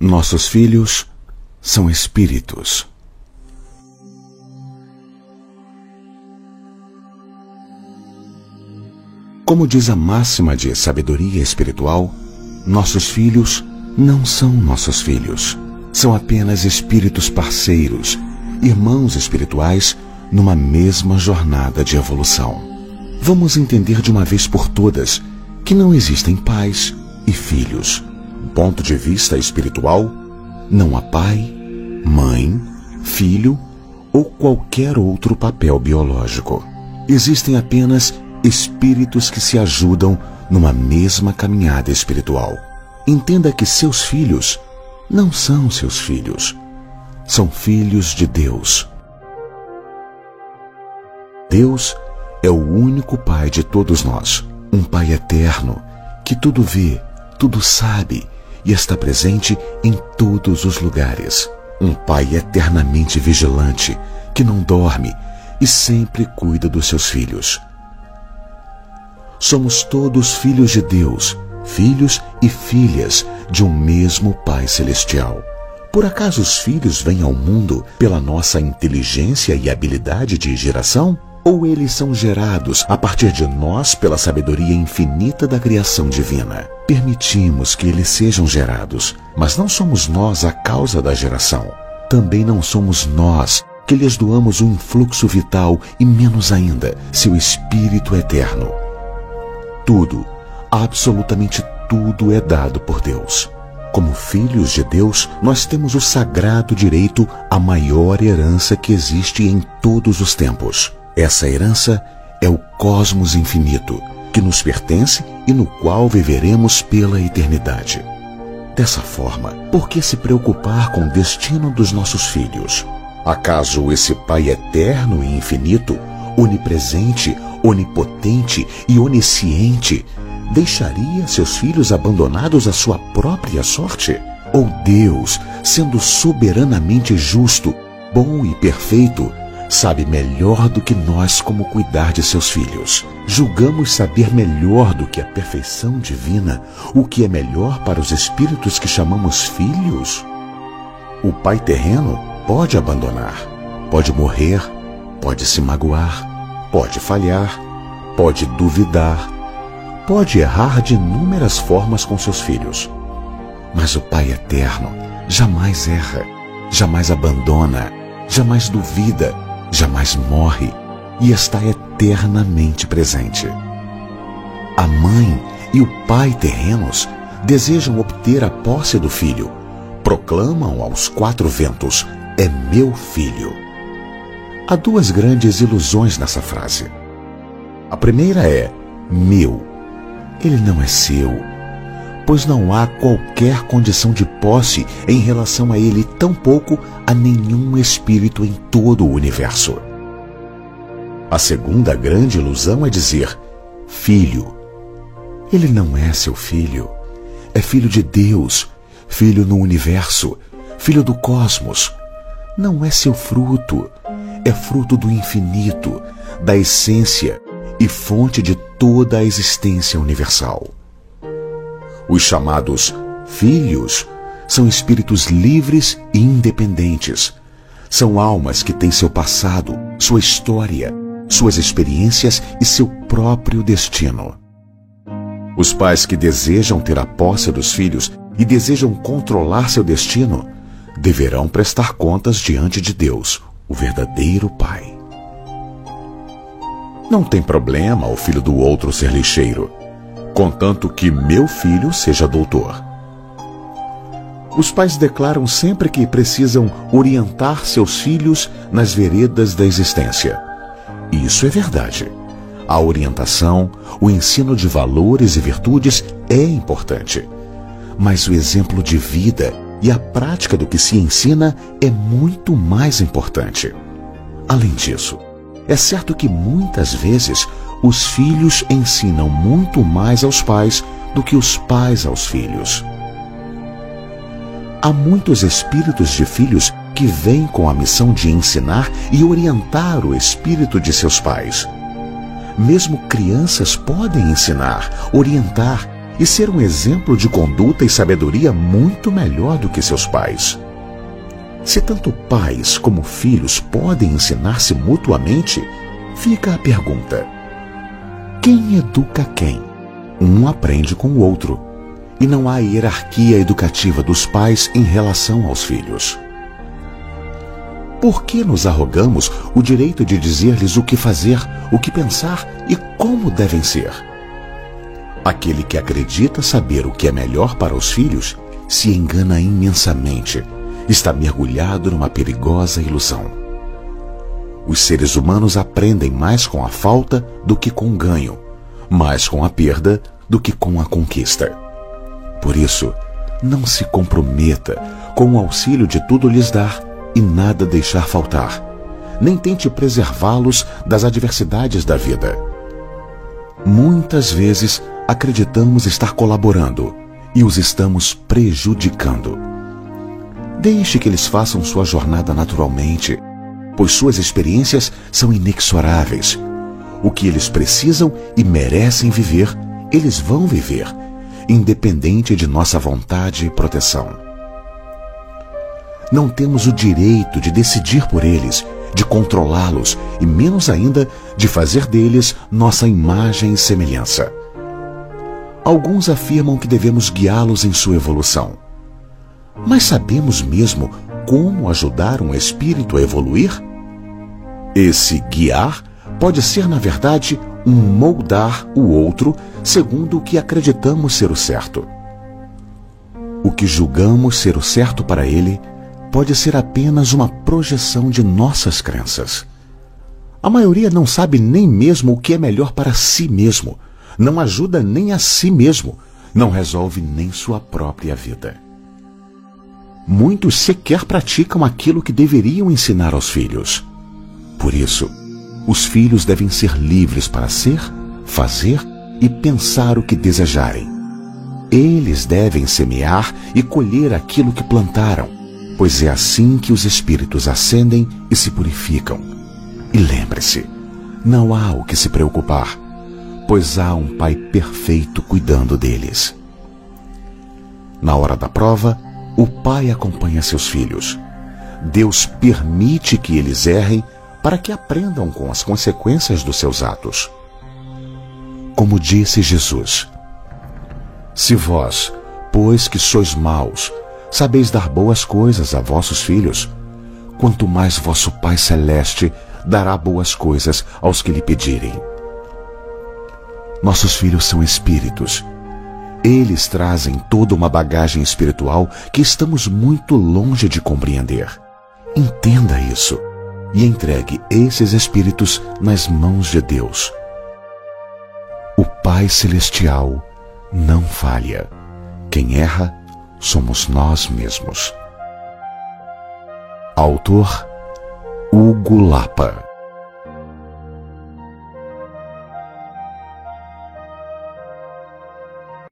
Nossos filhos são espíritos. Como diz a máxima de sabedoria espiritual, nossos filhos não são nossos filhos. São apenas espíritos parceiros, irmãos espirituais numa mesma jornada de evolução. Vamos entender de uma vez por todas que não existem pais e filhos ponto de vista espiritual, não há pai, mãe, filho ou qualquer outro papel biológico. Existem apenas espíritos que se ajudam numa mesma caminhada espiritual. Entenda que seus filhos não são seus filhos, são filhos de Deus. Deus é o único Pai de todos nós, um Pai eterno que tudo vê, tudo sabe e está presente em todos os lugares. Um Pai eternamente vigilante, que não dorme e sempre cuida dos seus filhos. Somos todos filhos de Deus, filhos e filhas de um mesmo Pai Celestial. Por acaso os filhos vêm ao mundo pela nossa inteligência e habilidade de geração? Ou eles são gerados a partir de nós pela sabedoria infinita da criação divina. Permitimos que eles sejam gerados, mas não somos nós a causa da geração. Também não somos nós que lhes doamos um influxo vital e menos ainda seu espírito eterno. Tudo, absolutamente tudo é dado por Deus. Como filhos de Deus, nós temos o sagrado direito à maior herança que existe em todos os tempos essa herança é o cosmos infinito, que nos pertence e no qual viveremos pela eternidade. Dessa forma, por que se preocupar com o destino dos nossos filhos? Acaso esse Pai eterno e infinito, onipresente, onipotente e onisciente, deixaria seus filhos abandonados à sua própria sorte? Ou Deus, sendo soberanamente justo, bom e perfeito, sabe melhor do que nós como cuidar de seus filhos. Julgamos saber melhor do que a perfeição divina o que é melhor para os espíritos que chamamos filhos? O pai terreno pode abandonar, pode morrer, pode se magoar, pode falhar, pode duvidar, pode errar de inúmeras formas com seus filhos. Mas o Pai eterno jamais erra, jamais abandona, jamais duvida jamais morre e está eternamente presente. A mãe e o pai terrenos desejam obter a posse do filho, proclamam aos quatro ventos: É meu filho. Há duas grandes ilusões nessa frase. A primeira é: meu. Ele não é seu, pois não há qualquer condição de posse em relação a ele, tampouco a nenhum espírito em todo o universo. A segunda grande ilusão é dizer: filho. Ele não é seu filho. É filho de Deus, filho no universo, filho do cosmos. Não é seu fruto. É fruto do infinito, da essência e fonte de toda a existência universal. Os chamados filhos são espíritos livres e independentes. São almas que têm seu passado, sua história, suas experiências e seu próprio destino. Os pais que desejam ter a posse dos filhos e desejam controlar seu destino deverão prestar contas diante de Deus, o verdadeiro Pai. Não tem problema o filho do outro ser lixeiro contanto que meu filho seja doutor. Os pais declaram sempre que precisam orientar seus filhos nas veredas da existência. Isso é verdade. A orientação, o ensino de valores e virtudes é importante. Mas o exemplo de vida e a prática do que se ensina é muito mais importante. Além disso, é certo que muitas vezes os filhos ensinam muito mais aos pais do que os pais aos filhos. Há muitos espíritos de filhos que vêm com a missão de ensinar e orientar o espírito de seus pais. Mesmo crianças podem ensinar, orientar e ser um exemplo de conduta e sabedoria muito melhor do que seus pais. Se tanto pais como filhos podem ensinar-se mutuamente, fica a pergunta: quem educa quem? Um aprende com o outro, e não há hierarquia educativa dos pais em relação aos filhos. Por que nos arrogamos o direito de dizer-lhes o que fazer, o que pensar e como devem ser? Aquele que acredita saber o que é melhor para os filhos se engana imensamente, está mergulhado numa perigosa ilusão. Os seres humanos aprendem mais com a falta do que com o ganho, mais com a perda do que com a conquista. Por isso, não se comprometa com o auxílio de tudo lhes dar e nada deixar faltar. Nem tente preservá-los das adversidades da vida. Muitas vezes acreditamos estar colaborando e os estamos prejudicando. Deixe que eles façam sua jornada naturalmente, pois suas experiências são inexoráveis. O que eles precisam e merecem viver, eles vão viver, independente de nossa vontade e proteção não temos o direito de decidir por eles, de controlá-los e menos ainda de fazer deles nossa imagem e semelhança. Alguns afirmam que devemos guiá-los em sua evolução. Mas sabemos mesmo como ajudar um espírito a evoluir? Esse guiar pode ser, na verdade, um moldar o outro segundo o que acreditamos ser o certo. O que julgamos ser o certo para ele pode ser apenas uma projeção de nossas crenças. A maioria não sabe nem mesmo o que é melhor para si mesmo, não ajuda nem a si mesmo, não resolve nem sua própria vida. Muitos sequer praticam aquilo que deveriam ensinar aos filhos. Por isso, os filhos devem ser livres para ser, fazer e pensar o que desejarem. Eles devem semear e colher aquilo que plantaram pois é assim que os espíritos ascendem e se purificam. E lembre-se, não há o que se preocupar, pois há um Pai perfeito cuidando deles. Na hora da prova, o Pai acompanha seus filhos. Deus permite que eles errem para que aprendam com as consequências dos seus atos. Como disse Jesus: Se vós, pois que sois maus, sabeis dar boas coisas a vossos filhos, quanto mais vosso Pai Celeste dará boas coisas aos que lhe pedirem. Nossos filhos são espíritos. Eles trazem toda uma bagagem espiritual que estamos muito longe de compreender. Entenda isso e entregue esses espíritos nas mãos de Deus. O Pai Celestial não falha. Quem erra somos nós mesmos. Autor Hugo Lapa